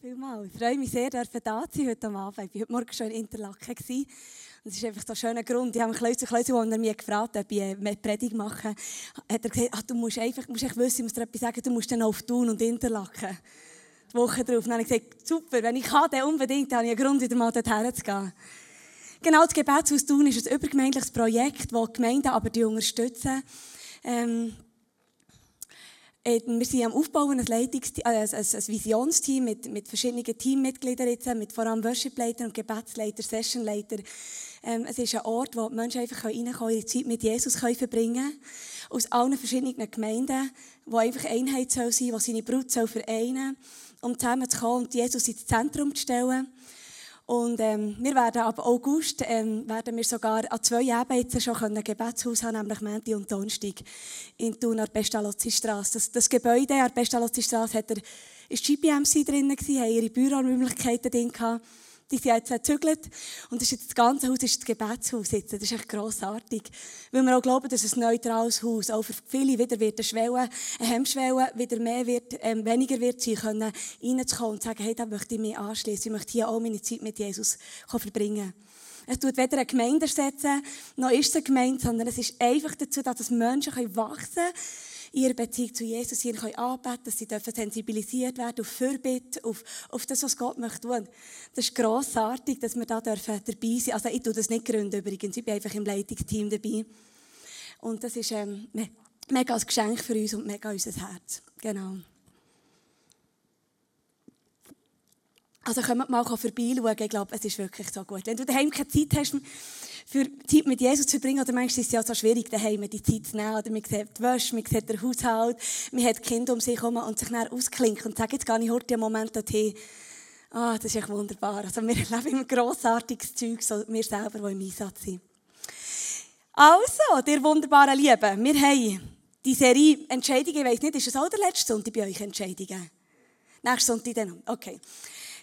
vielmals. Ich freue mich sehr, ich da sein heute Abend. Ich war heute Morgen schon in Interlaken. Und es ist einfach so ein schöner Grund. Ich habe mich Klöse, Klöse, als er mich gefragt ob ich eine Predigt mache, hat er gesagt, ah, du musst einfach, musst einfach wissen, ich muss dir etwas sagen, du musst dann auf Thun und Interlaken. Die Woche drauf. Und dann habe ich gesagt, super, wenn ich kann, dann unbedingt, dann habe ich einen Grund, wieder mal dorthin zu gehen. Genau, das Gebetshaus Thun ist ein übergemeindliches Projekt, das die Gemeinden aber die unterstützen. Ähm, äh, wir sind am Aufbauen ein, Leitungsteam, äh, ein, Visionsteam mit, mit verschiedenen Teammitgliedern, jetzt, mit vor allem Worshipleiter und Gebetsleiter, Sessionleiter. Ähm, es ist ein Ort, wo die Menschen einfach reinkommen können, ihre Zeit mit Jesus können verbringen können. Aus allen verschiedenen Gemeinden, wo einfach Einheit soll sein soll, die seine Brut soll vereinen um zusammen zu kommen und Jesus ins Zentrum zu stellen. Und ähm, wir werden ab August ähm, werden wir sogar an zwei jetzt schon ein Gebetshaus haben, nämlich Montag und Donnerstag in Thun an der Pestalozzi-Strasse. Das, das Gebäude an der er, ist GPMC drin gewesen, haben ihre Büroräumlichkeiten drin gehabt. Die sind jetzt gezügelt. Und das, ist das ganze Haus ist das Gebetshaus jetzt. Das ist echt grossartig. Weil wir auch glauben, dass ein neutrales Haus auch für viele wieder wird eine Schwelle, eine Hemmschwelle wieder mehr wird, ähm, weniger wird sein können, reinzukommen und sagen, hey, da möchte ich mich anschließen. Ich möchte hier auch meine Zeit mit Jesus verbringen. Es tut weder eine Gemeinde ersetzen, noch ist es eine Gemeinde, sondern es ist einfach dazu da, dass Menschen wachsen können, ihre Beziehung zu Jesus können anbeten, dass sie dürfen sensibilisiert werden auf Fürbitte, auf, auf das, was Gott möchte tun. Das ist grossartig, dass wir da dabei sein Also ich tue das nicht gründen übrigens, ich bin einfach im Leitungsteam dabei. Und das ist ähm, mega ein Geschenk für uns und mega unser Herz. Genau. Also kommt mal vorbeischauen, ich glaube, es ist wirklich so gut. Wenn du daheim keine Zeit hast, für Zeit mit Jesus zu verbringen, oder manchmal ist es ja so schwierig, daheim die Zeit zu nehmen, oder man sieht die Wäsche, man sieht den Haushalt, man hat Kinder um sich herum und sich dann ausklinken und sagt, jetzt gehe ich heute einen Moment dorthin. Ah, das ist echt wunderbar. Also wir erleben immer grossartiges Zeug, so wir selber, die im Einsatz sind. Also, ihr wunderbaren Lieben, wir haben die Serie Entscheidungen, ich weiss nicht, ist es auch der letzte Sonntag bei euch Entscheidungen? Nächsten Sonntag dann? Okay.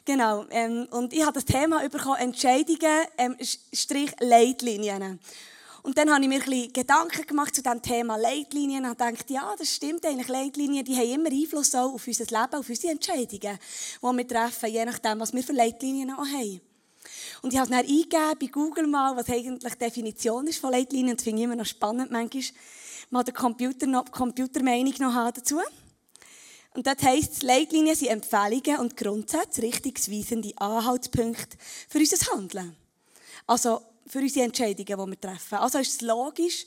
Genau. Ähm, und ich habe das Thema bekommen, Entscheidungen, ähm, Strich Leitlinien. Und dann habe ich mir ein bisschen Gedanken gemacht zu diesem Thema Leitlinien und gedacht, ja, das stimmt eigentlich. Leitlinien, die haben immer Einfluss auch auf unser Leben, auf unsere Entscheidungen, die wir treffen, je nachdem, was wir für Leitlinien auch haben. Und ich habe dann eingegeben bei Google mal, was eigentlich die Definition ist von Leitlinien. Das finde ich immer noch spannend, manchmal mal den Computer noch, Computermeinung noch haben dazu. Und dort heisst es, Leitlinien sind Empfehlungen und Grundsätze, richtungsweisende Anhaltspunkte für unser Handeln. Also für unsere Entscheidungen, die wir treffen. Also ist es logisch,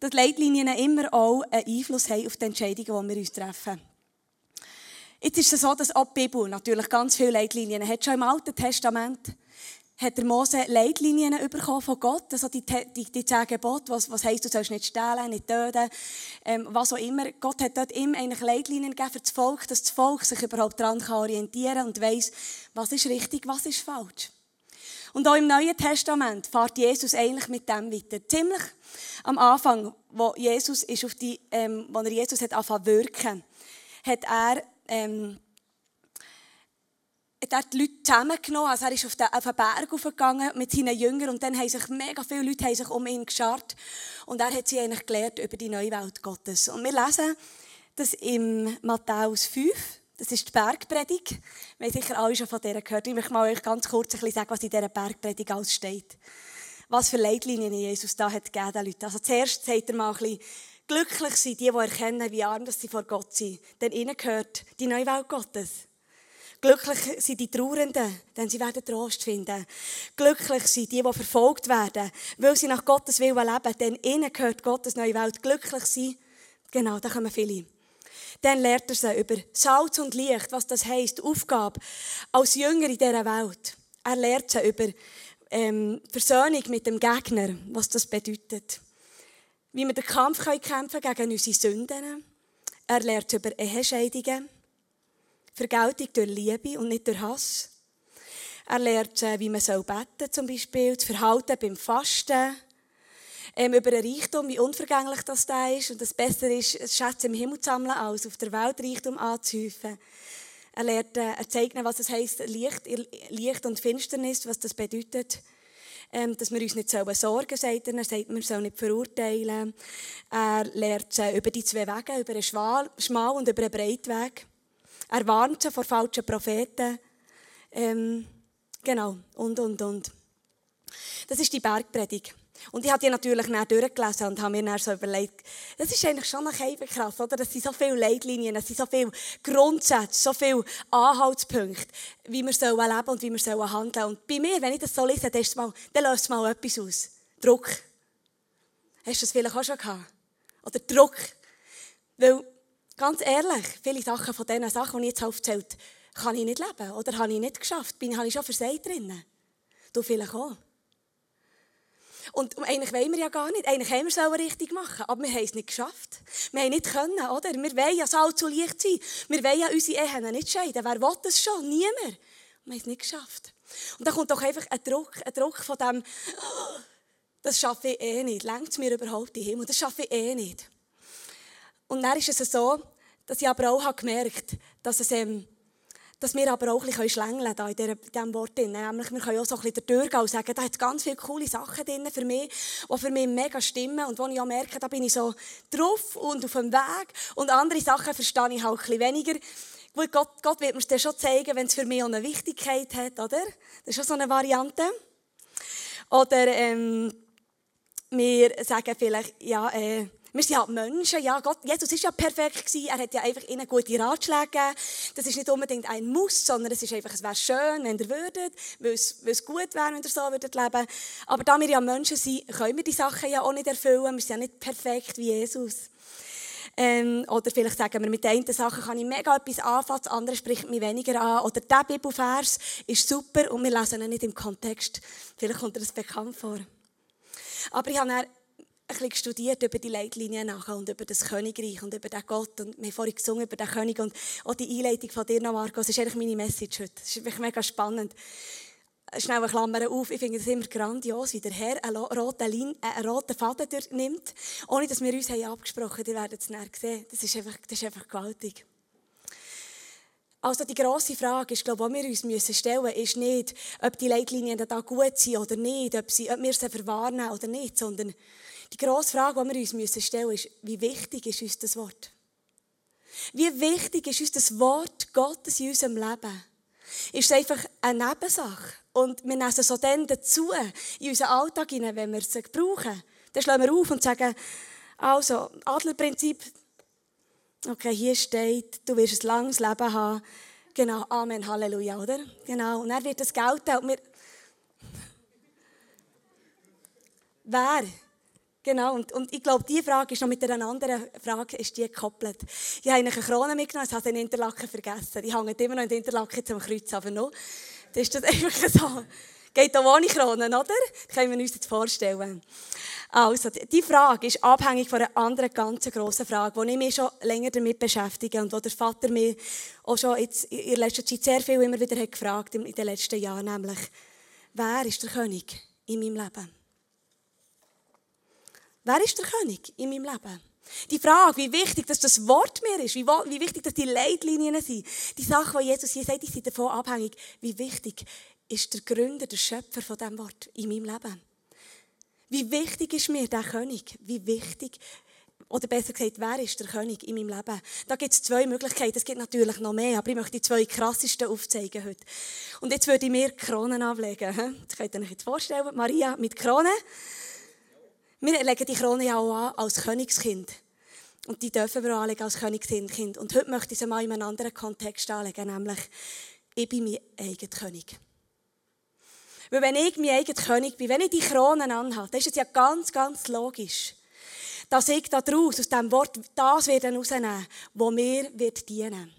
dass Leitlinien immer auch einen Einfluss haben auf die Entscheidungen, die wir uns treffen. Jetzt ist es so, dass auch die Bibel natürlich ganz viele Leitlinien hat. Schon im Alten Testament hat der Mose Leitlinien bekommen von Gott, also die, die, die zehn Gebote, was, was heisst, du sollst nicht stehlen, nicht töten, ähm, was auch immer. Gott hat dort ihm eigentlich Leitlinien gegeben für das Volk, dass das Volk sich überhaupt daran orientieren kann und weiss, was ist richtig, was ist falsch. Und auch im Neuen Testament fährt Jesus eigentlich mit dem weiter. Ziemlich am Anfang, wo Jesus ist auf die, ähm, wo er Jesus hat angefangen wirken, hat er ähm, hat er die Leute zusammengenommen. Also er ist auf den, auf den Berg aufgegangen mit seinen Jüngern und dann haben sich mega viele Leute sich um ihn geschart und er hat sie eigentlich gelehrt über die neue Welt Gottes. Und wir lesen das im Matthäus 5. Das ist die Bergpredigt. Wir haben sicher alle schon von der gehört. Ich möchte mal euch ganz kurz ein bisschen sagen, was in dieser Bergpredigt alles steht. Was für Leitlinien Jesus da hat gegeben den Leuten. Also zuerst sagt er mal ein bisschen, glücklich sind die, die erkennen, wie arm sie vor Gott sind. Denn ihnen gehört die neue Welt Gottes. Glücklich sind die Trauernden, denn sie werden Trost finden. Glücklich sind die, die verfolgt werden, weil sie nach Gottes Willen leben, denn ihnen gehört Gottes neue Welt. Glücklich sind, genau, da kommen viele. Dann lernt er sie über Salz und Licht, was das heisst, Aufgabe als Jünger in dieser Welt. Er lernt sie über ähm, Versöhnung mit dem Gegner, was das bedeutet. Wie wir den Kampf kämpfen gegen unsere Sünden. Er lernt über Ehescheidungen. Vergeltung durch Liebe und nicht durch Hass. Er lernt, äh, wie man soll beten zum Beispiel, das Verhalten beim Fasten, ähm, über den Reichtum, wie unvergänglich das da ist und das besser ist, Schätze im Himmel zu sammeln, als auf der Welt Reichtum anzuhäufen. Er lernt, äh, er zeigt was es heisst, Licht, Licht und Finsternis, was das bedeutet. Ähm, dass wir uns nicht sorgen sollen, sagt er. Er sagt, wir sollen nicht verurteilen. Er lernt äh, über die zwei Wege, über einen schmalen und über einen Weg. Er warnt sie vor falschen Propheten. Ähm, genau, und, und, und. Das ist die Bergpredigt. Und ich habe die natürlich dann durchgelesen und habe mir dann so überlegt, das ist eigentlich schon noch krass, oder? Das sind so viele Leitlinien, es sind so viele Grundsätze, so viele Anhaltspunkte, wie wir sollen leben und wie wir sollen handeln. Und bei mir, wenn ich das so lese, dann, mal, dann löst es mal etwas aus. Druck. Hast du das vielleicht auch schon gehabt? Oder Druck. Weil, ganz ehrlich, viele Sachen von diesen Sachen, die ich jetzt aufzählt, kann ich nicht leben oder habe ich nicht geschafft. Bin, habe ich schon versagt drinnen. Du vielleicht auch. Und eigentlich wollen wir ja gar nicht. Eigentlich haben wir es auch richtig machen, aber wir haben es nicht geschafft. Wir haben nicht können, oder? Wir wollen ja Salz zu Licht sein. Wir wollen ja unsere Ehen nicht scheiden. Wer will das schon? Niemand. Wir haben es nicht geschafft. Und dann kommt doch einfach ein Druck, ein Druck von dem, das schaffe ich eh nicht. Längt es mir überhaupt in Himmel? Das schaffe ich eh nicht. Und dann ist es so, dass ich aber auch gemerkt habe, dass es ähm, dass wir aber auch ein bisschen schlängeln können in diesem Wort. Nämlich, wir können auch so ein bisschen durchgehen und sagen, da hat ganz viele coole Sachen drin für mich, die für mich mega stimmen und wo ich auch merke, da bin ich so drauf und auf dem Weg. Und andere Sachen verstehe ich halt ein bisschen weniger. Gut, Gott, Gott wird mir das schon zeigen, wenn es für mich auch eine Wichtigkeit hat, oder? Das ist schon so eine Variante. Oder ähm, wir sagen vielleicht, ja, äh, wir sind halt Menschen, ja, Gott, Jesus ist ja perfekt gewesen, er hat ja einfach ihnen gute Ratschläge gegeben. Das ist nicht unbedingt ein Muss, sondern es ist einfach, es wäre schön, wenn ihr würdet, weil es, weil es gut wäre, wenn ihr so würdet leben. Aber da wir ja Menschen sind, können wir die Sachen ja auch nicht erfüllen. Wir sind ja nicht perfekt wie Jesus. Ähm, oder vielleicht sagen wir, mit den einen Sachen kann ich mega etwas anfangen, das andere spricht mich weniger an. Oder der Bibelvers ist super und wir lesen ihn nicht im Kontext. Vielleicht kommt dir das bekannt vor. Aber ich habe bisschen studiert über die Leitlinien nachher und über das Königreich und über den Gott. Und wir haben vorhin gesungen über den König und auch die Einleitung von dir noch, Marco. Das ist eigentlich meine Message heute. Das ist wirklich mega spannend. Schnell eine Klammer auf. Ich finde es immer grandios, wie der Herr einen roten, Lin einen roten Faden nimmt, ohne dass wir uns haben abgesprochen haben. Ihr werdet es näher sehen. Das ist einfach, das ist einfach gewaltig. Also die grosse Frage, ist, glaube, die wir uns müssen stellen müssen, ist nicht, ob die Leitlinien da gut sind oder nicht, ob, sie, ob wir sie verwarnen oder nicht, sondern die grosse Frage, die wir uns müssen stellen müssen, ist, wie wichtig ist uns das Wort? Wie wichtig ist uns das Wort Gottes in unserem Leben? Ist es einfach eine Nebensache? Und wir nehmen es so dann dazu, in unseren Alltag hinein, wenn wir es brauchen. Dann schlagen wir auf und sagen, also, Adlerprinzip, okay, hier steht, du wirst ein langes Leben haben. Genau, Amen, Halleluja, oder? Genau, und dann wird das gelten und wir... Wer Genau, und, und ich glaube, diese Frage ist noch mit einer anderen Frage ist die gekoppelt. Ich habe eine Krone mitgenommen, ich habe den Interlaken vergessen. Die hängt immer noch in den Interlaken zum Kreuz, aber noch. Das ist das einfach so. Geht auch ohne Kronen, oder? Das können wir uns jetzt vorstellen. Also, die Frage ist abhängig von einer anderen ganz grossen Frage, wo ich mich schon länger damit beschäftige und wo der Vater mir auch schon jetzt in letzter Zeit sehr viel immer wieder hat gefragt in den letzten Jahren, nämlich, wer ist der König in meinem Leben? Wer ist der König in meinem Leben? Die Frage, wie wichtig dass das Wort mir ist, wie, wie wichtig dass die Leitlinien sind, die Sachen, die Jesus hier sagt, die sind davon abhängig. Wie wichtig ist der Gründer, der Schöpfer von diesem Wort in meinem Leben? Wie wichtig ist mir der König? Wie wichtig, oder besser gesagt, wer ist der König in meinem Leben? Da gibt es zwei Möglichkeiten. Es gibt natürlich noch mehr, aber ich möchte die zwei krassesten aufzeigen heute. Und jetzt würde ich mir Kronen ablegen. Das könnt ihr euch jetzt vorstellen. Maria mit Krone. Wir legen die Krone ja auch an als Königskind. Und die dürfen wir anlegen als Königskind. Und heute möchte ich sie mal in einem anderen Kontext anlegen, nämlich, ich bin mein eigener König. Weil wenn ich mein eigener König bin, wenn ich die Krone anhabe, dann ist es ja ganz, ganz logisch, dass ich daraus, aus diesem Wort, das werde, was mir wird dienen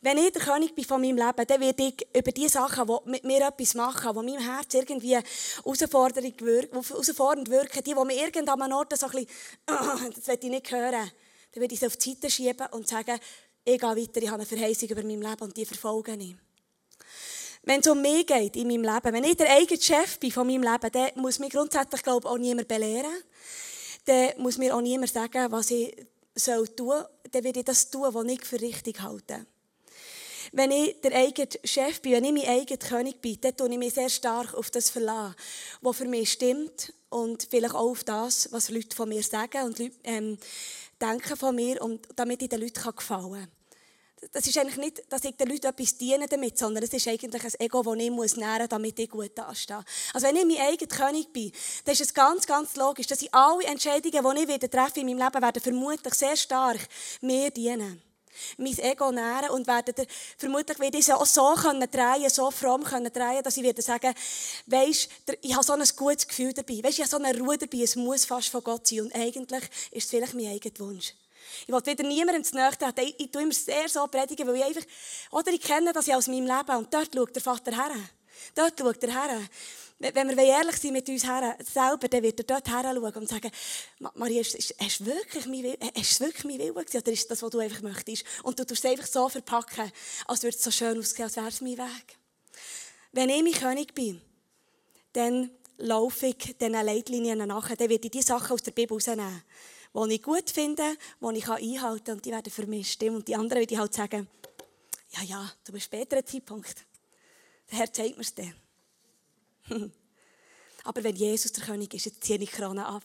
wenn ich der König bin von meinem Leben, dann werde ich über die Sachen, die mit mir etwas machen, die meinem Herz irgendwie herausfordernd wirken, die, die mir irgendwann an Ort so ein bisschen, das will ich nicht hören, dann werde ich sie auf die Seite schieben und sagen, ich gehe weiter, ich habe eine Verheißung über mein Leben und die verfolge ich. Wenn es um mich geht in meinem Leben, wenn ich der eigene Chef bin von meinem Leben, dann muss mich grundsätzlich, glaube ich, auch niemand belehren. Dann muss mir auch niemand sagen, was ich tun soll. Dann werde ich das tun, was ich für richtig halte wenn ich der eigene Chef bin, wenn ich mein eigener König bin, dann tue ich mich sehr stark auf das verlassen, was für mich stimmt und vielleicht auch auf das, was Leute von mir sagen und Leute, ähm, denken von mir, und damit ich den Leuten gefallen kann. das ist eigentlich nicht, dass ich den Leuten etwas diene damit, sondern es ist eigentlich ein Ego, das ich muss nähren muss, damit ich gut dastehe. Also wenn ich mein eigener König bin, dann ist es ganz, ganz logisch, dass ich alle Entscheidungen, die ich treffe in meinem Leben, werden vermutlich sehr stark mir dienen. Mein Ego nähren und werde vermutlich werde ich auch so können drehen, so fromm können drehen, dass ich werde sagen, weisst, ich habe so ein gutes Gefühl dabei. Weisst, ich habe so eine Ruhe dabei, es muss fast von Gott sein. Und eigentlich ist es vielleicht mein eigener Wunsch. Ich will wieder niemandem zu nahe treten. Ich, ich tue immer sehr so predigen, weil ich einfach, oder ich kenne das ja aus meinem Leben und dort schaut der Vater her. Dort schaut er her. Wenn wir ehrlich sind mit uns selber, dann wird er dort her schauen und sagen, Maria, hast du wirklich mein Wille, hast du wirklich mein Wille gewesen, oder ist das, was du einfach möchtest? Und du tust es einfach so verpacken, als würde es so schön aussehen, als wäre es mein Weg. Wenn ich mein König bin, dann laufe ich diesen Leitlinien nachher, dann werde ich die Sachen aus der Bibel rausnehmen die ich gut finde, die ich einhalten kann und die werden für mich stimmen. Und die anderen würde ich halt sagen, ja, ja, du bist später ein Zeitpunkt. Der Herr zeigt mir es dann. Aber wenn Jesus der König ist, jetzt ziehe ich die Krone ab.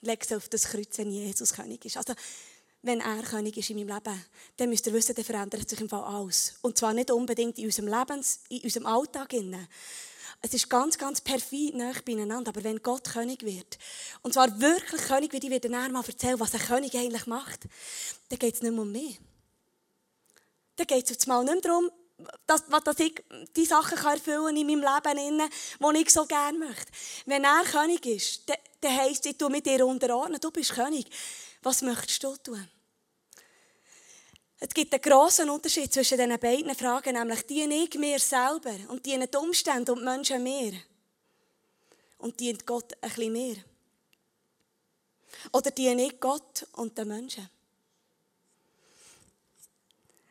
Und lege sie auf das Kreuz, wenn Jesus König ist. Also, wenn er König ist in meinem Leben, dann müsst ihr wissen, dann verändert sich im Fall alles. Und zwar nicht unbedingt in unserem Lebens, in unserem Alltag, es ist ganz, ganz perfid nah beieinander. Aber wenn Gott König wird, und zwar wirklich König wird, ich werde nachher mal erzählen, was ein König eigentlich macht, dann geht es nicht mehr um mich. Dann geht es jetzt mal nicht darum, dass, dass ich die Sachen erfüllen in meinem Leben, die ich so gerne möchte. Wenn er König ist, dann, dann heisst es, ich tue mit dir unterordnen, du bist König. Was möchtest du tun? Es gibt einen grossen Unterschied zwischen diesen beiden Fragen, nämlich diene ich mir selber und diene die Umstände und die Menschen mir. Und dient Gott ein bisschen mehr. Oder diene ich Gott und den Menschen.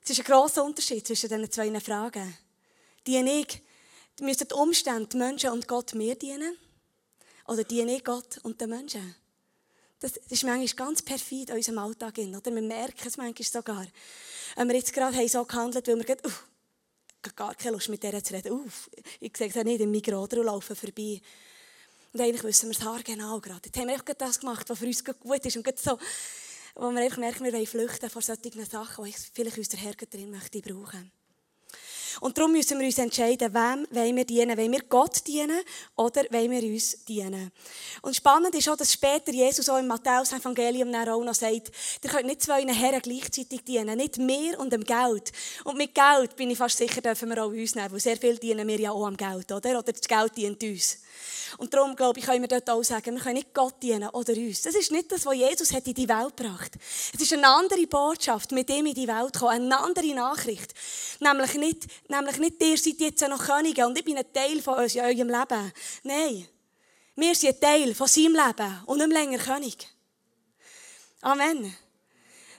Es ist ein grosser Unterschied zwischen diesen zwei Fragen. Diene ich, müssen die Umstände, die Menschen und Gott mir dienen? Oder diene ich Gott und den Menschen? Das, ist manchmal ganz perfid in unserem Alltag. Oder? Wir merken es manchmal sogar. Wenn wir jetzt gerade haben so gehandelt weil wir gerade, uh, gar keine Lust mit der zu reden. Uff, ich sehe es nicht im Mikro oder laufen vorbei. Und eigentlich wissen wir es haargenau gerade. Jetzt haben wir einfach das gemacht, was für uns gut ist. Und so, wo wir einfach merken, wir wollen flüchten vor solchen Sachen, die vielleicht unser Herr drin möchte brauchen. Und darum müssen wir uns entscheiden, wem wollen wir dienen. Wollen wir Gott dienen oder wollen wir uns dienen? Und spannend ist auch, dass später Jesus auch im Matthäus-Evangelium auch noch sagt, ihr könnt nicht zwei Herren gleichzeitig dienen. Nicht mir und dem Geld. Und mit Geld bin ich fast sicher, dürfen wir auch uns nehmen, weil sehr viel dienen wir ja auch am Geld, oder? Oder das Geld dient uns. Und darum, glaube ich, können wir dort auch sagen, wir können nicht Gott dienen oder uns. Das ist nicht das, was Jesus hat in die Welt gebracht Es ist eine andere Botschaft, mit dem in die Welt kommen, eine andere Nachricht. Nämlich nicht, nämlich nicht, ihr seid jetzt noch Könige und ich bin ein Teil von euch, eurem Leben. Nein. Wir sind ein Teil von seinem Leben und nicht länger König. Amen.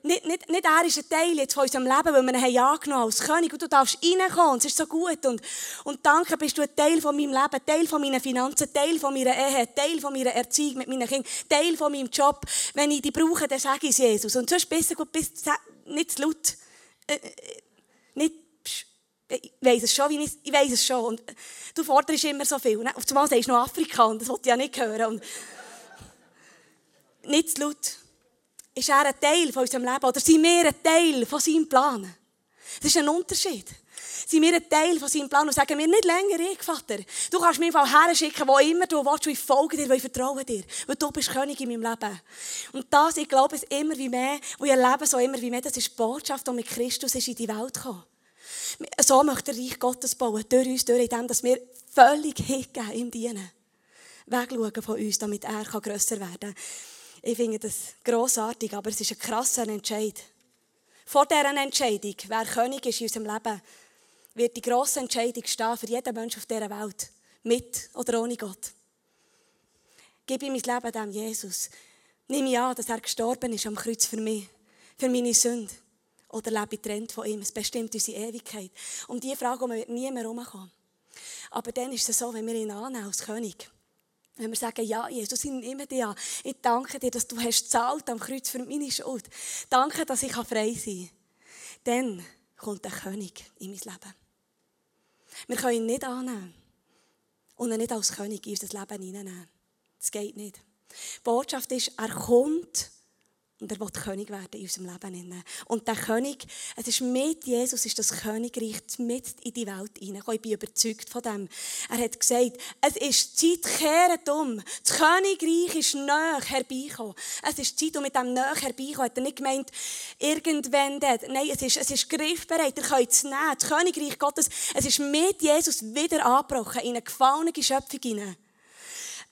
Nicht, nicht, nicht er ist ein Teil jetzt von unserem Leben, weil wir ihn angenommen als König und du darfst reinkommen, es ist so gut und, und danke bist du ein Teil von meinem Leben, Teil von meinen Finanzen, Teil von meiner Ehe, Teil von meiner Erziehung mit meinen Kindern, Teil von meinem Job. Wenn ich dich brauche, dann sage ich es Jesus. Und sonst besser gut, bist, nicht zu laut. Äh, äh nicht, ich weiss es schon, wie ich, ich weiss es schon. Und du forderst immer so viel. Auf einmal sagst du noch Afrika und das wollte ich ja nicht hören. Und nicht zu laut. Ist er ein Teil von unserem Leben oder sind wir ein Teil von seinem Plan? Das ist ein Unterschied. Sind wir ein Teil von seinem Plan und sagen wir nicht länger, ich, Vater, du kannst mir einfach herschicken, wo immer du willst, ich folge dir, ich vertraue dir, weil du bist König in meinem Leben. Und das, ich glaube es immer wie mehr, und ich erlebe so immer wie mehr, das ist die Botschaft, die mit Christus ist in die Welt gekommen. So möchte der Reich Gottes bauen, durch uns, durch dem, dass wir völlig hingehen, ihm dienen. Wegschauen von uns, damit er grösser werden kann. Ich finde das grossartig, aber es ist ein krasser Entscheid. Vor dieser Entscheidung, wer König ist in unserem Leben, wird die grosse Entscheidung stehen für jeden Menschen auf dieser Welt. Mit oder ohne Gott. Gib ihm mein Leben dem Jesus. Nimm ich an, dass er gestorben ist am Kreuz für mich, für meine Sünde. Oder lebe ich getrennt von ihm? Es bestimmt unsere Ewigkeit. Um diese Frage wird nie mehr herumkommen. Aber dann ist es so, wenn wir ihn annehmen als König, wenn wir sagen, ja, Jesus, ich nehme dich an. Ich danke dir, dass du hast gezahlt am Kreuz für meine Schuld. Danke, dass ich frei sein kann. Dann kommt der König in mein Leben. Wir können ihn nicht annehmen und ihn nicht als König in unser Leben hineinnehmen. Das geht nicht. Die Botschaft ist, er kommt Und er will König werden in unserem Leben. Und der König, es ist mit Jesus, ist das Königreich mit in die Welt hineingekommen. Ich bin überzeugt von dem. Er hat gesagt, es ist Zeit, kehret um. Das Königreich ist näher herbeigekommen. Es ist Zeit, um mit dem näher herbeikommen. Hat nicht gemeint, irgendwann dort. Nein, es ist, es ist griffbereit. Ihr könnt es nehmen. Das Königreich Gottes, es ist mit Jesus wieder angebrochen in eine gefallene Schöpfung hinein.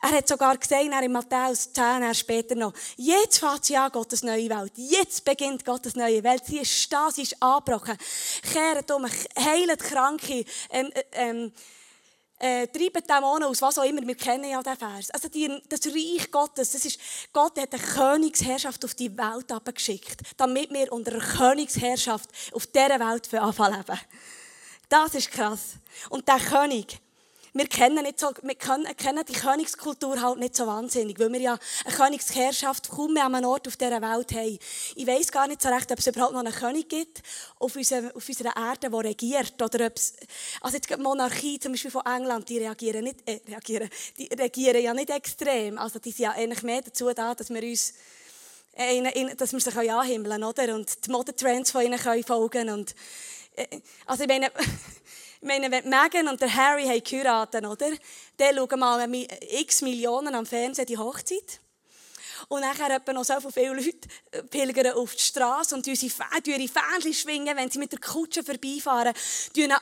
Er hat sogar gesagt, in Matthäus 10, er später noch, jetzt fängt sie an, Gottes neue Welt. Jetzt beginnt Gottes neue Welt. Sie ist da, sie ist angebrochen. Kehrt um, heilt Kranke, ähm, äh, ähm, äh, treiben Dämonen aus, was auch immer. Wir kennen ja diesen Vers. Also die, das Reich Gottes, das ist, Gott hat eine Königsherrschaft auf die Welt abgeschickt, damit wir unter einer Königsherrschaft auf dieser Welt anfangen leben. Das ist krass. Und der König, wir kennen, nicht so, wir kennen die Königskultur halt nicht so wahnsinnig, weil wir ja eine Königsherrschaft kaum mehr an einem Ort auf dieser Welt haben. Ich weiß gar nicht so recht, ob es überhaupt noch einen König gibt auf, unserer, auf unserer Erde, der regiert. Oder ob es, also die Monarchie zum Beispiel von England, die reagieren nicht, äh, reagieren, die regieren ja nicht extrem. Also die sind ja eigentlich mehr dazu da, dass wir uns äh, dass wir sich anhimmeln oder? Und die Modetrends von ihnen können folgen und äh, also ich meine, Ich meine, wenn Meghan und Harry haben geheiratet, oder? Dann schauen mal x Millionen am Fernsehen die Hochzeit. Und nachher etwa noch so viele Leute äh, pilgern auf die Straße und ihre Fähnchen schwingen, wenn sie mit der Kutsche vorbeifahren, tun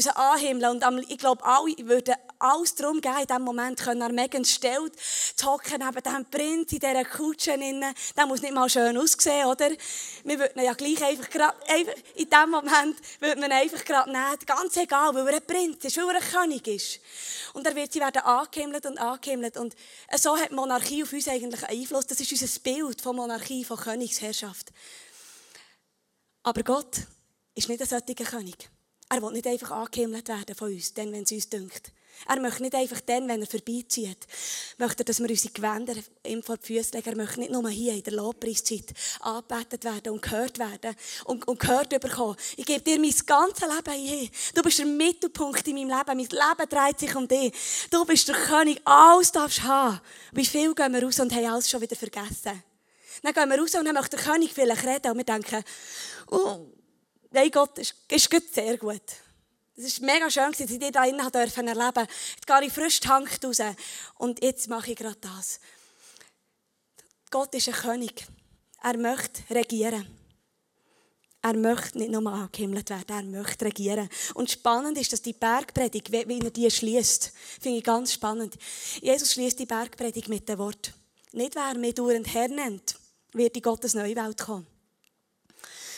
sie anhimmeln. Und ich glaube, alle würden alles darum geben, in diesem Moment können an Megan Stelle zu hocken, neben diesem Prinz in dieser Kutsche. Der muss nicht mal schön aussehen, oder? Wir würden ja gleich einfach, einfach in diesem Moment würde man einfach gerade nehmen, ganz egal, weil er ein Prinz ist, weil er ein König ist. Und er wird, sie werden angehimmelt und angehimmelt. Und so hat die Monarchie auf uns eigentlich Einfluss. Das ist unser Bild von Monarchie, von Königsherrschaft. Aber Gott ist nicht ein solcher König. Er will nicht einfach angehimmelt werden von uns, dann, wenn es uns dünkt. Er möchte nicht einfach dann, wenn er vorbeizieht, möchte dass wir unsere Gewänder ihm vor die Füße legen. Er möchte nicht nur hier in der Lobpreiszeit angebetet werden und gehört werden und, und gehört bekommen. Ich gebe dir mein ganzes Leben hier. Du bist der Mittelpunkt in meinem Leben. Mein Leben dreht sich um dich. Du bist der König. Alles darfst du haben. Wie viel gehen wir raus und haben alles schon wieder vergessen? Dann gehen wir raus und dann möchte der König vielleicht reden und wir denken, oh, nein, Gott ist, ist sehr gut. Es war mega schön, dass ich dich hier erleben durfte. Jetzt gehe ich frisch tankt raus. Und jetzt mache ich gerade das. Gott ist ein König. Er möchte regieren. Er möchte nicht nur angehimmelt werden, er möchte regieren. Und spannend ist, dass die Bergpredigt, wie er die schließt, finde ich ganz spannend. Jesus schließt die Bergpredigt mit dem Wort. Nicht wer mich dauernd Herr nennt, wird in Gottes neue Welt kommen,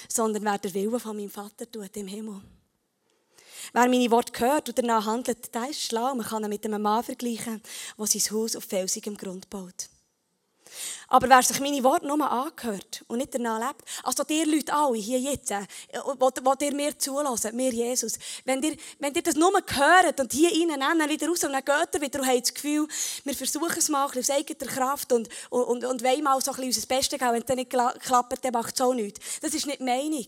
sondern wer der Wille von meinem Vater tut im Himmel. Wer meine Worte hört und danach handelt, der ist schlau. Man kann ihn mit einem Mann vergleichen, der sein Haus auf felsigem Grund baut. Aber wer sich meine Worte nur angehört und nicht danach lebt, also ihr Leute alle hier jetzt, wo ihr mir zulassen, mir Jesus, wenn ihr, wenn ihr das nur hört und hier rein nennen, wieder raus und dann geht ihr wieder und habt das Gefühl, wir versuchen es mal aus eigener Kraft und, und, und, und wollen mal so ein bisschen unser Bestes geben, wenn es dann nicht klappt, dann macht es auch nichts. Das ist nicht die Meinung.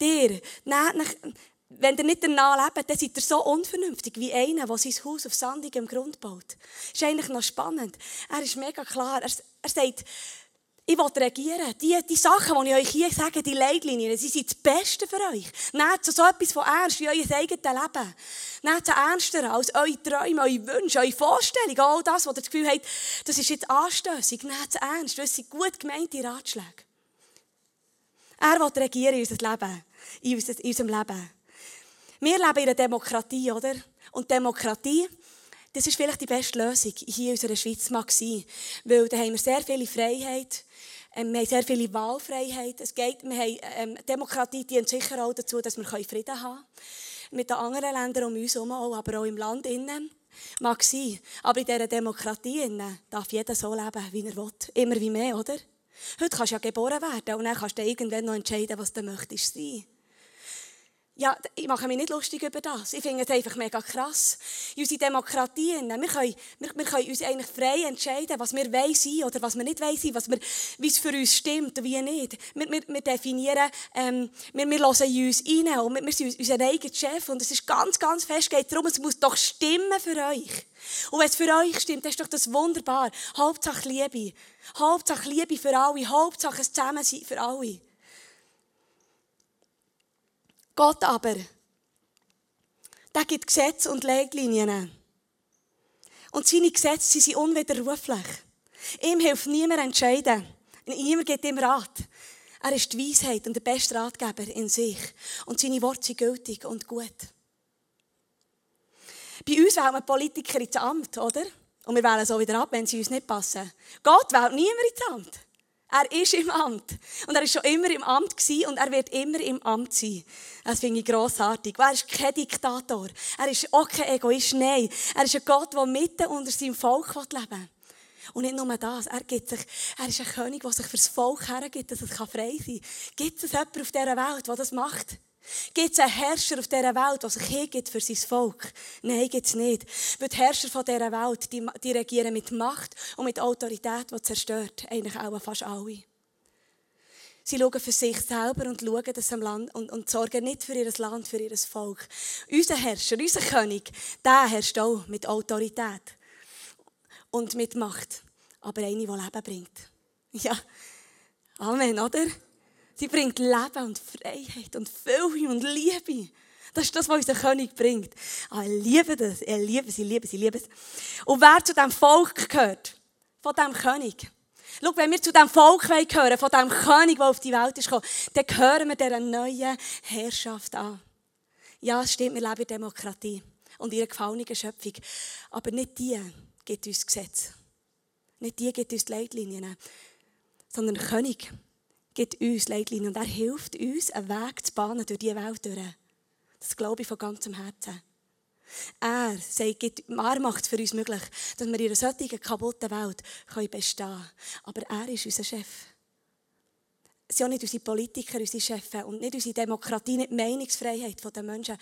Dir, nehmt wenn ihr nicht danach lebt, dann seid ihr so unvernünftig wie einer, der sein Haus auf sandigem Grund baut. Das ist eigentlich noch spannend. Er ist mega klar. Er, er sagt, ich will regieren. Die, die Sachen, die ich euch hier sage, die Leitlinien, sie sind das Beste für euch. Nehmt so etwas von ernst wie euer eigenes Leben. Nehmt es ernster als eure Träume, eure Wünsche, eure Vorstellungen, all das, was ihr das Gefühl habt, das ist jetzt anstößig. Nehmt es ernst. Das sind gut gemeinte Ratschläge. Er will regieren in unser Leben, in unserem Leben. Wir leben in einer Demokratie, oder? Und Demokratie, das ist vielleicht die beste Lösung hier in unserer Schweiz mag sein. Weil da haben wir sehr viele Freiheit. Ähm, wir haben sehr viele Wahlfreiheit. Es geht, wir haben, ähm, Demokratie dient sicher auch dazu, dass wir Frieden haben können. Mit den anderen Ländern um uns herum, aber auch im Land innen. Mag sein. Aber in dieser Demokratie innen darf jeder so leben, wie er will. Immer wie mehr, oder? Heute kannst du ja geboren werden und dann kannst du irgendwann noch entscheiden, was du möchtest sein. Ja, ich mache mich nicht lustig über das. Ich finde es einfach mega krass. In unserer Demokratie, wir können, wir, wir können uns eigentlich frei entscheiden, was wir wollen sein oder was wir nicht wollen sein, was wir, wie es für uns stimmt und wie nicht. Wir, wir, wir definieren, ähm, wir, wir hören uns rein und wir, wir sind unser eigener Chef und es ist ganz, ganz fest, geht darum, es muss doch stimmen für euch. Und wenn es für euch stimmt, dann ist doch das wunderbar. Hauptsache Liebe. Hauptsache Liebe für alle. Hauptsache es Zusammensein für alle. Gott aber, der gibt Gesetze und Leitlinien. Und seine Gesetze sind unwiderruflich. Ihm hilft niemand entscheiden. Niemand gibt ihm Rat. Er ist die Weisheit und der beste Ratgeber in sich. Und seine Worte sind gültig und gut. Bei uns wählt man Politiker ins Amt, oder? Und wir wählen so wieder ab, wenn sie uns nicht passen. Gott wählt niemand ins Amt. Er ist im Amt. Und er ist schon immer im Amt gewesen und er wird immer im Amt sein. Das finde ich grossartig. Er ist kein Diktator. Er ist auch kein Egoist. Nein. Er ist ein Gott, der mitten unter seinem Volk leben will. Und nicht nur das. Er, gibt sich, er ist ein König, der sich für das Volk hergibt, dass es frei sein kann. Gibt es jemanden auf dieser Welt, der das macht? Gibt es einen Herrscher auf dieser Welt, der sich hingibt für sein Volk? Nein, gibt es nicht. Weil die Herrscher von dieser Welt, die, die regieren mit Macht und mit Autorität, die zerstört. Eigentlich auch fast alle. Sie schauen für sich selber und schauen das am Land und, und sorgen nicht für ihr Land, für ihr Volk. Unser Herrscher, unser König, der herrscht auch mit Autorität und mit Macht. Aber eine, die Leben bringt. Ja. Amen, oder? Sie bringt Leben und Freiheit und Fülle und Liebe. Das ist das, was unser König bringt. Ah, ich liebe das. Ich liebe es, ich liebe es, ich liebe es. Und wer zu diesem Volk gehört, von diesem König, Schau, wenn wir zu diesem Volk gehören, von diesem König, der auf die Welt ist gekommen, dann gehören wir dieser neuen Herrschaft an. Ja, es stimmt, wir leben in Demokratie und in einer gefallenen Schöpfung. Aber nicht die gibt uns Gesetze. Nicht die gibt uns die Leitlinien. Sondern der König gibt uns Leitlinien und er hilft uns, einen Weg zu bahnen durch diese Welt. Durch. Das glaube ich von ganzem Herzen. Er, sagt, er macht es für uns möglich, dass wir in einer solchen kaputten Welt bestehen können. Aber er ist unser Chef. Es sind auch nicht unsere Politiker, unsere Chefs und nicht unsere Demokratie, nicht die Meinungsfreiheit der Menschen.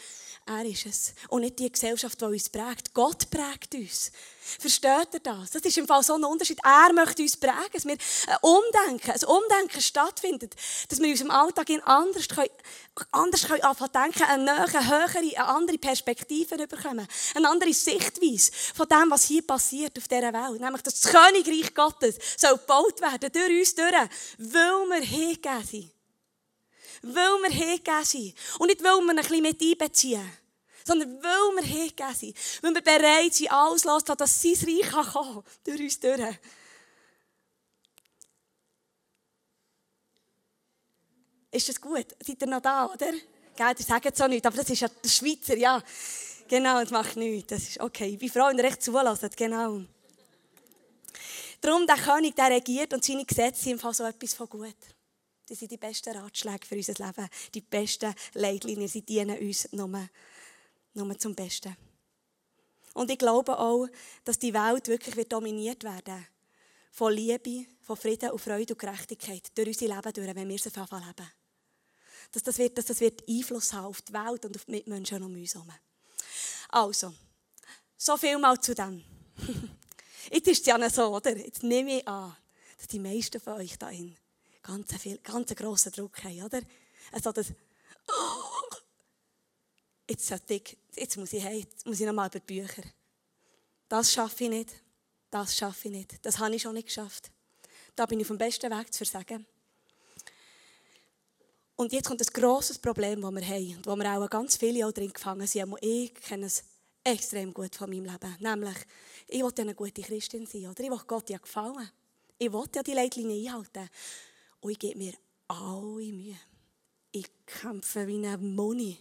Er ist es. Und nicht die Gesellschaft, die uns prägt. Gott prägt uns. Versteht ihr das? Das ist im Fall so ein Unterschied. Er möchte uns prägen, dass wir ein Umdenken, ein Umdenken stattfindet, dass wir in unserem Alltag anders können, anders können anfangen denken, eine neue, höhere, eine andere Perspektive bekommen, eine andere Sichtweise von dem, was hier passiert auf dieser Welt. Nämlich, dass das Königreich Gottes soll gebaut werden, durch uns durch, weil wir hingegeben sind. Weil wir hingegeben sind. Und nicht, weil wir ein bisschen mit einbeziehen sondern weil wir hingegeben sind. Weil wir bereit sind, alles loszulassen, dass sein Reich kann kommen durch uns durch. Ist das gut? Seid ihr noch da, oder? Gell, ihr sagt so nichts, aber das ist ja der Schweizer, ja. Genau, das macht nichts. Das ist okay. Ich bin recht zulässt, genau. Darum, der König, der regiert und seine Gesetze sind so etwas von gut. Das sind die besten Ratschläge für unser Leben. Die besten Leitlinien, sie dienen uns nur nur zum Besten. Und ich glaube auch, dass die Welt wirklich wird dominiert werden von Liebe, von Frieden und Freude und Gerechtigkeit durch unser Leben durch, wenn wir es einfach leben. Dass das, wird, dass das wird Einfluss haben auf die Welt und auf die Mitmenschen um uns herum. Also, so viel mal zu dem. Jetzt ist es ja so, oder? Jetzt nehme ich an, dass die meisten von euch da ganz, ganz grossen Druck haben, oder? Also das, oh, jetzt, ich, jetzt muss ich hey, jetzt muss ich nochmal über die Bücher. Das schaffe ich nicht. Das schaffe ich nicht. Das habe ich schon nicht geschafft. Da bin ich auf dem besten Weg zu versagen. Und jetzt kommt ein grosses Problem, das wir haben und wo wir auch ganz viele auch drin gefangen sind. Ich kenne es extrem gut von meinem Leben. Nämlich, ich will eine gute Christin sein. Oder? Ich will Gott ja gefallen. Ich will ja die Leitlinien einhalten. Und ich gebe mir alle Mühe. Ich kämpfe wie ein Moni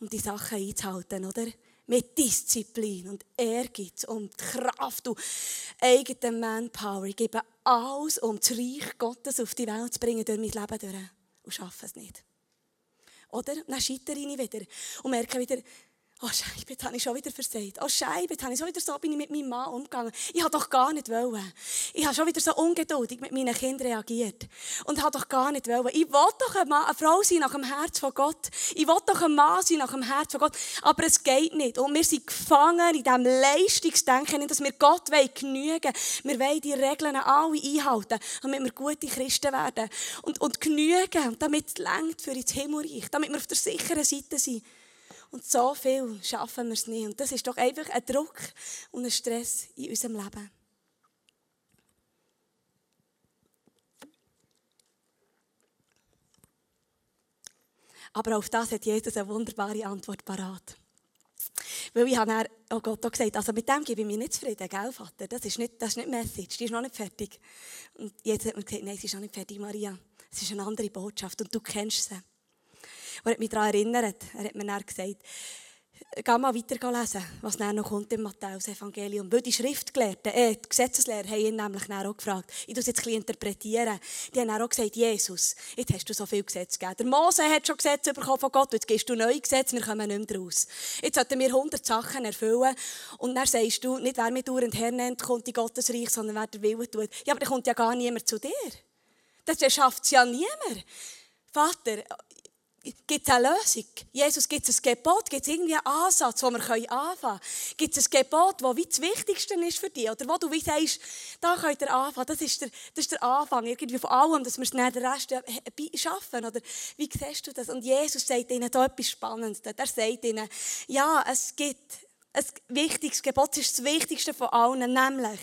um die Sachen einzuhalten, oder? Mit Disziplin und Ehrgeiz und Kraft und eigener Manpower. Ich gebe alles, um das Reich Gottes auf die Welt zu bringen, durch mein Leben durch. Und schaffe es nicht. Oder? Dann scheitere ich wieder und merke wieder, Oh Scheibe, jetzt habe ich schon wieder versagt. Oh Scheibe, jetzt habe ich schon wieder so bin ich mit meinem Mann umgegangen. Ich habe doch gar nicht wollen. Ich habe schon wieder so ungeduldig mit meinen Kindern reagiert. Und habe doch gar nicht wollen. Ich will doch eine, Mann, eine Frau sein nach dem Herz von Gott. Ich will doch ein Mann sein nach dem Herz von Gott. Aber es geht nicht. Und wir sind gefangen in diesem Leistungsdenken, dass wir Gott genügen wollen. Wir wollen die Regeln alle einhalten, damit wir gute Christen werden. Und, und genügen, damit es für ins Himmelreich. Damit wir auf der sicheren Seite sind. Und so viel schaffen wir es nicht. Und das ist doch einfach ein Druck und ein Stress in unserem Leben. Aber auf das hat Jesus eine wunderbare Antwort parat. Weil ich habe dann, oh Gott, auch gesagt, also mit dem gebe ich mich nicht zufrieden, gell, Vater? Das ist nicht, das ist nicht Message, die ist noch nicht fertig. Und jetzt hat man gesagt, nein, sie ist noch nicht fertig, Maria. Es ist eine andere Botschaft und du kennst sie. Und er hat mich daran erinnert. Er hat mir dann gesagt, geh mal weiter lesen, was dann noch kommt im Matthäus-Evangelium. Weil die Schriftgelehrten, äh, die Gesetzeslehrer haben ihn nämlich dann auch gefragt. Ich muss jetzt ein interpretieren. Die haben auch gesagt, Jesus, jetzt hast du so viel Gesetze gegeben. Der Mose hat schon Gesetze bekommen von Gott, jetzt gibst du neue Gesetze, wir kommen nicht mehr raus. Jetzt sollten wir 100 Sachen erfüllen und dann sagst du, nicht wer mich dauernd hernennt, kommt in Gottes Reich, sondern wer der Wille tut. Ja, aber dann kommt ja gar niemand zu dir. Das schafft es ja niemand. Vater, Gibt es eine Lösung? Jesus, gibt es ein Gebot? Gibt es irgendwie einen Ansatz, wo wir anfangen können? Gibt es ein Gebot, das wie das Wichtigste ist für dich? Oder wo du wie sagst, da könnt ihr anfangen. Das ist der, das ist der Anfang irgendwie von allem, dass wir es nicht den Rest schaffen. Oder wie siehst du das? Und Jesus sagt ihnen da etwas Spannendes. Er sagt ihnen, ja, es gibt ein wichtiges Gebot. Das ist das Wichtigste von allen, nämlich,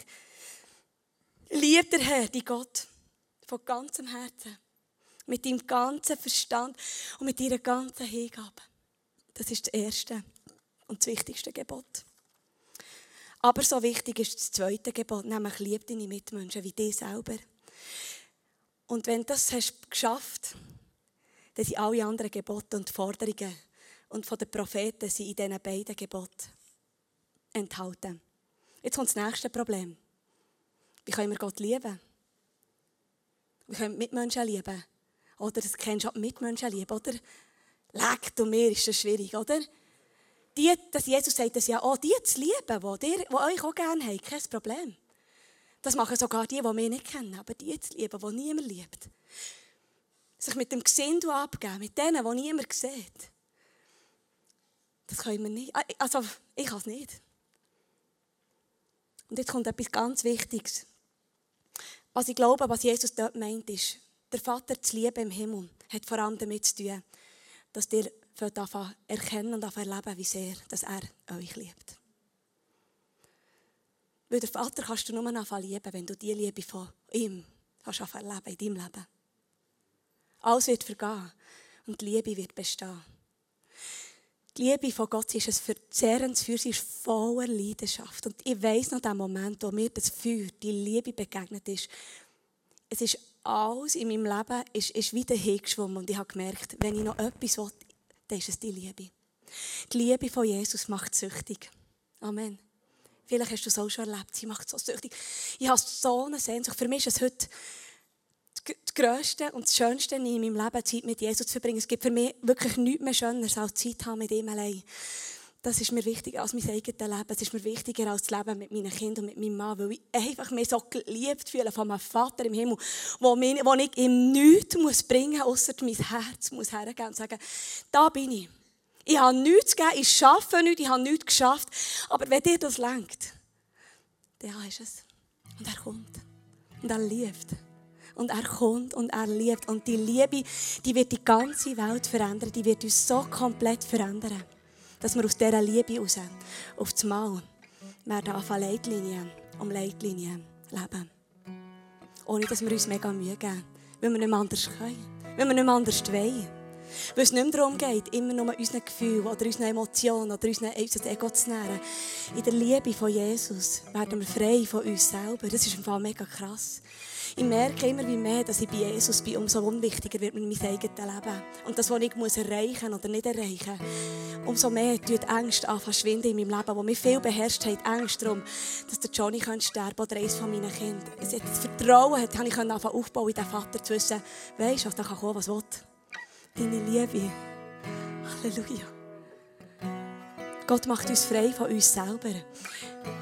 lieb der Herr, die Gott, von ganzem Herzen mit deinem ganzen Verstand und mit deiner ganzen Hingabe. Das ist das erste und das wichtigste Gebot. Aber so wichtig ist das zweite Gebot, nämlich lieb deine Mitmenschen wie dich selber. Und wenn du das hast geschafft, dann sind alle anderen Gebote und Forderungen und von den Propheten sind in diesen beiden Geboten enthalten. Jetzt kommt das nächste Problem. Wie können wir Gott lieben? Wie können wir Mitmenschen lieben? Oder das kennst du auch Mitmenschen lieben, oder? Leck du mir, ist das schwierig, oder? Die, dass Jesus sagt das ja auch, die zu lieben, die, die, euch auch gerne haben, kein Problem. Das machen sogar die, die mich nicht kennen, aber die zu lieben, die niemand liebt. Sich mit dem Gesindel abgeben, mit denen, die niemand sieht. Das können wir nicht. Ah, also, ich kann es nicht. Und jetzt kommt etwas ganz Wichtiges. Was ich glaube, was Jesus dort meint, ist, der Vater zu lieben im Himmel hat vor allem damit zu tun, dass ihr erkennen und erleben, wie sehr dass er euch liebt. Weil der Vater kannst du nur anfangen lieben, wenn du die Liebe von ihm kannst erleben in deinem Leben. Alles wird vergehen und die Liebe wird bestehen. Die Liebe von Gott ist ein verzehrendes Feuer, sie ist voller Leidenschaft. Und ich weiss noch den Moment, wo mir das Feuer, die Liebe begegnet ist. Es ist alles in meinem Leben ist, ist wieder hingeschwommen und ich habe gemerkt, wenn ich noch etwas will, dann ist es die Liebe. Die Liebe von Jesus macht süchtig. Amen. Vielleicht hast du es auch schon erlebt, sie macht so süchtig. Ich habe so eine Sehnsucht. Für mich ist es heute das Größte und das Schönste in meinem Leben, Zeit mit Jesus zu verbringen. Es gibt für mich wirklich nichts mehr Schöneres als Zeit haben mit ihm allein das ist mir wichtiger als mein eigenes Leben. Es ist mir wichtiger als das Leben mit meinen Kindern und mit meinem Mann, weil ich einfach mich so geliebt fühle von meinem Vater im Himmel, wo, mich, wo ich ihm nichts bringen muss, außer mein Herz muss hergeben und sagen, da bin ich. Ich habe nichts gegeben, ich schaffe nichts, ich habe nichts geschafft, aber wenn dir das lenkt, dann ist es. Und er kommt. Und er liebt. Und er kommt und er liebt. Und die Liebe, die wird die ganze Welt verändern. Die wird uns so komplett verändern dass wir aus dieser Liebe raus auf das Mal werden anfangen, Leitlinien um Leitlinien leben. Ohne, dass wir uns mega Mühe geben. Weil wir nicht mehr anders können. Weil wir nicht mehr anders wollen. Weil es nicht mehr darum geht, immer nur unseren Gefühlen oder unseren Emotionen oder unser Ego zu nähren. In der Liebe von Jesus werden wir frei von uns selber. Das ist im Fall mega krass. Ich merke immer wie mehr, dass ich bei Jesus bin, umso unwichtiger wird mir mein eigenes Leben. Und das, was ich muss erreichen oder nicht erreichen muss, umso mehr tut Angst an verschwinden in meinem Leben, wo mich viel beherrscht hat. Angst darum, dass der Johnny sterben könnte oder eines von meinen Kindern. Das Vertrauen hat, ich aufbauen in den Vater zu wissen, weisst was da kann kommen, was will. Deine Liebe. Halleluja. Gott macht uns frei von uns selber.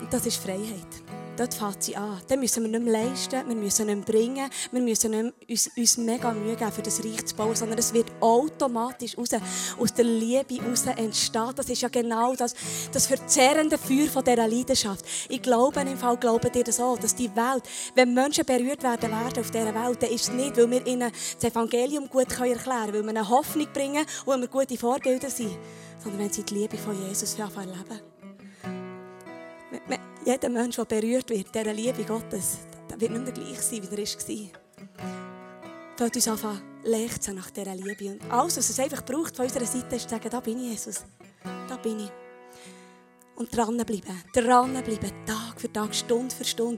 Und das ist Freiheit. Dort fängt sie an. Dann müssen wir nicht mehr leisten, wir müssen nicht mehr bringen, wir müssen nicht mehr uns, uns mega Mühe geben, für das Reich zu bauen, sondern es wird automatisch raus, aus der Liebe heraus entstehen. Das ist ja genau das, das verzerrende Feuer von dieser Leidenschaft. Ich glaube im Fall, glauben dir das auch, dass die Welt, wenn Menschen berührt werden werden auf dieser Welt, dann ist es nicht, weil wir ihnen das Evangelium gut erklären können, weil wir eine Hoffnung bringen und weil wir gute Vorbilder sind, sondern wenn sie die Liebe von Jesus erleben. Jeder Mensch, der berührt wird, dieser Liebe Gottes, der wird nicht mehr gleich sein, wie er war. Fällt uns anfangen, lechzen nach dieser Liebe. Und alles, was es einfach braucht von unserer Seite, ist zu sagen, da bin ich, Jesus. Da bin ich. Und dranbleiben, dranbleiben, Tag für Tag, Stunde für Stunde.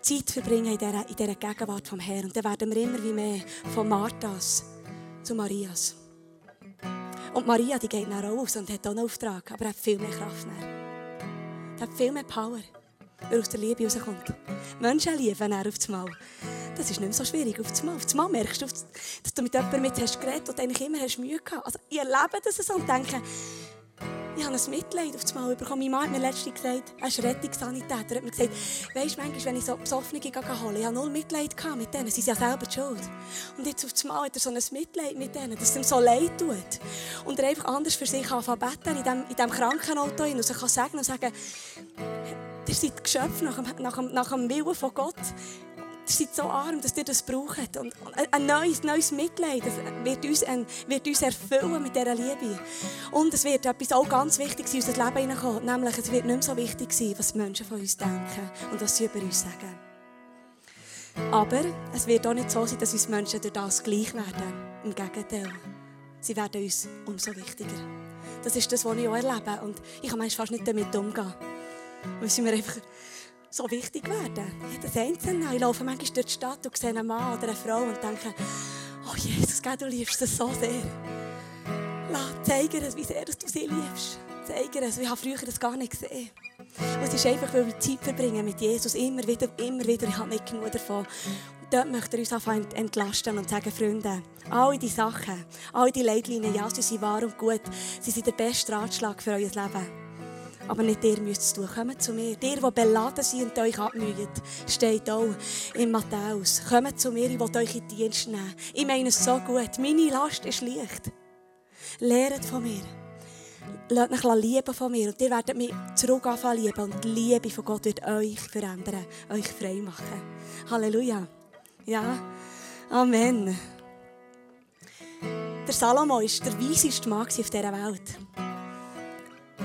Zeit verbringen in dieser, in dieser Gegenwart vom Herrn. Und dann werden wir immer wie mehr von Marthas zu Marias. Und Maria, die geht nach raus und hat auch einen Auftrag, aber hat viel mehr Kraft. Nachher. Hat viel mehr Power, weil aus der Liebe rauskommt. Menschen lieben auf das Mal. Das ist nicht mehr so schwierig. Auf Mal, auf das Mal merkst du, dass du mit jemandem mit hast geredet und eigentlich immer hast Mühe gehabt. Also ich erlebe das so und denke, ich habe ein Mitleid auf das Mal bekommen. Mein Mann hat mir letztens gesagt, er ist Rettungssanitäter. Er hat mir gesagt, weisst manchmal, wenn ich so Besoffene hole, ich habe null Mitleid mit denen. Sie sind ja selber schuld. Und jetzt auf das Mal hat er so ein Mitleid mit denen, dass es ihm so leid tut. Und er einfach anders für sich anfangen beten in diesem, diesem Krankenauto und sich kann sagen und sagen, ihr seid Geschöpfe nach dem, nach, dem, nach dem Willen von Gott ihr seid so arm, dass ihr das braucht. Und ein neues, neues Mitleid wird uns, wird uns erfüllen mit dieser Liebe. Und es wird etwas auch ganz wichtig sein, in unser Leben hineinkommen. Nämlich, es wird nicht mehr so wichtig sein, was Menschen von uns denken und was sie über uns sagen. Aber es wird auch nicht so sein, dass uns Menschen durch das gleich werden. Im Gegenteil. Sie werden uns umso wichtiger. Das ist das, was ich auch erlebe. Und ich kann manchmal fast nicht damit umgehen. Weil sie mir einfach so wichtig werden. Jedes Einzelne. Ich laufe manchmal durch die Stadt und sehe einen Mann oder eine Frau und denke, oh Jesus, du liebst es so sehr. Lass, zeig es, wie sehr du sie liebst. Zeig es. Ich habe früher das gar nicht gesehen. Und es ist einfach, weil wir Zeit verbringen mit Jesus. Immer wieder, immer wieder. Ich habe nicht genug davon. Und dort möchte er uns anfangen entlasten und sagen, Freunde, all diese Sachen, all diese Leitlinien, ja, sie sind wahr und gut. Sie sind der beste Ratschlag für euer Leben. Aber nicht ihr müsst es tun. Kommt zu mir. Ihr, die beladen sind und euch abmühen, steht auch in Matthäus. Kommt zu mir, ich will euch in Dienst nehmen. Ich meine es so gut. Meine Last ist leicht. Lehrt von mir. Lasst mich lieben von mir. Und ihr werdet mich zurück anfangen lieben. Und die Liebe von Gott wird euch verändern, euch frei machen. Halleluja. Ja. Amen. Der Salomo war der weiseste Mann auf dieser Welt,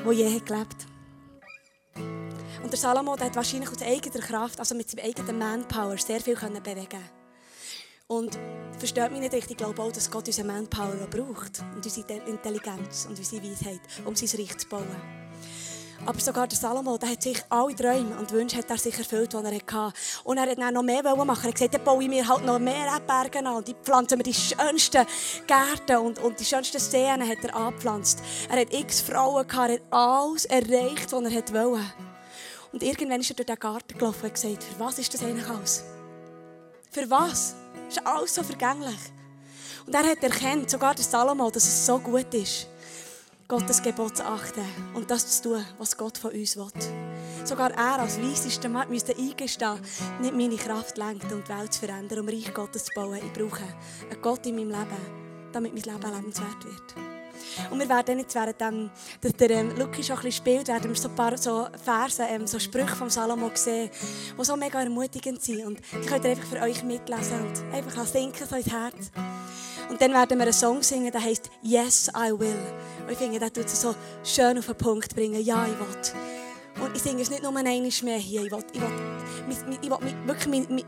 der je gelebt hat. Und der Salomo der hat wahrscheinlich aus eigener Kraft, also mit seinem eigenen Manpower, sehr viel können bewegen Und versteht mich nicht richtig, ich glaube auch, dass Gott unsere Manpower braucht und unsere Intelligenz und unsere Weisheit, um sein Reich zu bauen. Aber sogar der Salomo, der hat sich alle Träume und Wünsche hat er sich erfüllt, die er hatte. Und er hat dann noch mehr machen. Er hat gesagt, dann baue ich mir halt noch mehr Erdberge an. Und ich pflanze mir die schönsten Gärten und, und die schönsten Seen hat er angepflanzt. Er hat x Frauen gehabt, er hat alles erreicht, was er wollte. Und irgendwann ist er durch den Garten gelaufen und gesagt, für was ist das eigentlich alles? Für was? Ist alles so vergänglich? Und er hat erkannt, sogar der Salomo, dass es so gut ist, Gottes Gebot zu achten und das zu tun, was Gott von uns will. Sogar er als weisester Mann müsste eingestehen, nicht meine Kraft lenkt, um die Welt zu verändern, um Reich Gottes zu bauen. Ich brauche einen Gott in meinem Leben, damit mein Leben lebenswert wird. Und wir werden jetzt, während dem, dass der ähm, Luki schon ein bisschen spielt, werden wir so ein paar so Verse, ähm, so Sprüche vom Salomo sehen, die so mega ermutigend sind. Und die könnt ihr einfach für euch mitlesen und einfach sinken so ins Herz. Und dann werden wir einen Song singen, der heißt Yes, I will. Und ich finde, der tut es so schön auf den Punkt bringen. Ja, ich will. Und ich singe es nicht nur einmal mehr hier. Ich will, ich will, ich will, ich will wirklich mein,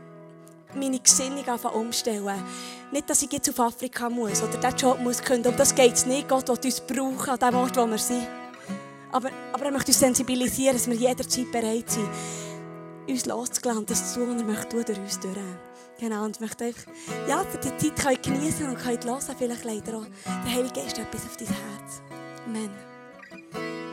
meine Gesinnung umstellen. Nicht, dass ich jetzt auf Afrika muss oder diesen Job muss können. Um das geht es nicht. Gott will uns brauchen an dem Ort, wo wir sind. Aber, aber er möchte uns sensibilisieren, dass wir jederzeit bereit sind, uns loszulassen, das zu tun, und er möchte durch uns durch. Genau, und ich möchte einfach, ja, die Zeit könnt genießen und hören, vielleicht leider auch. Der Heilige Geist etwas auf dein Herz. Amen.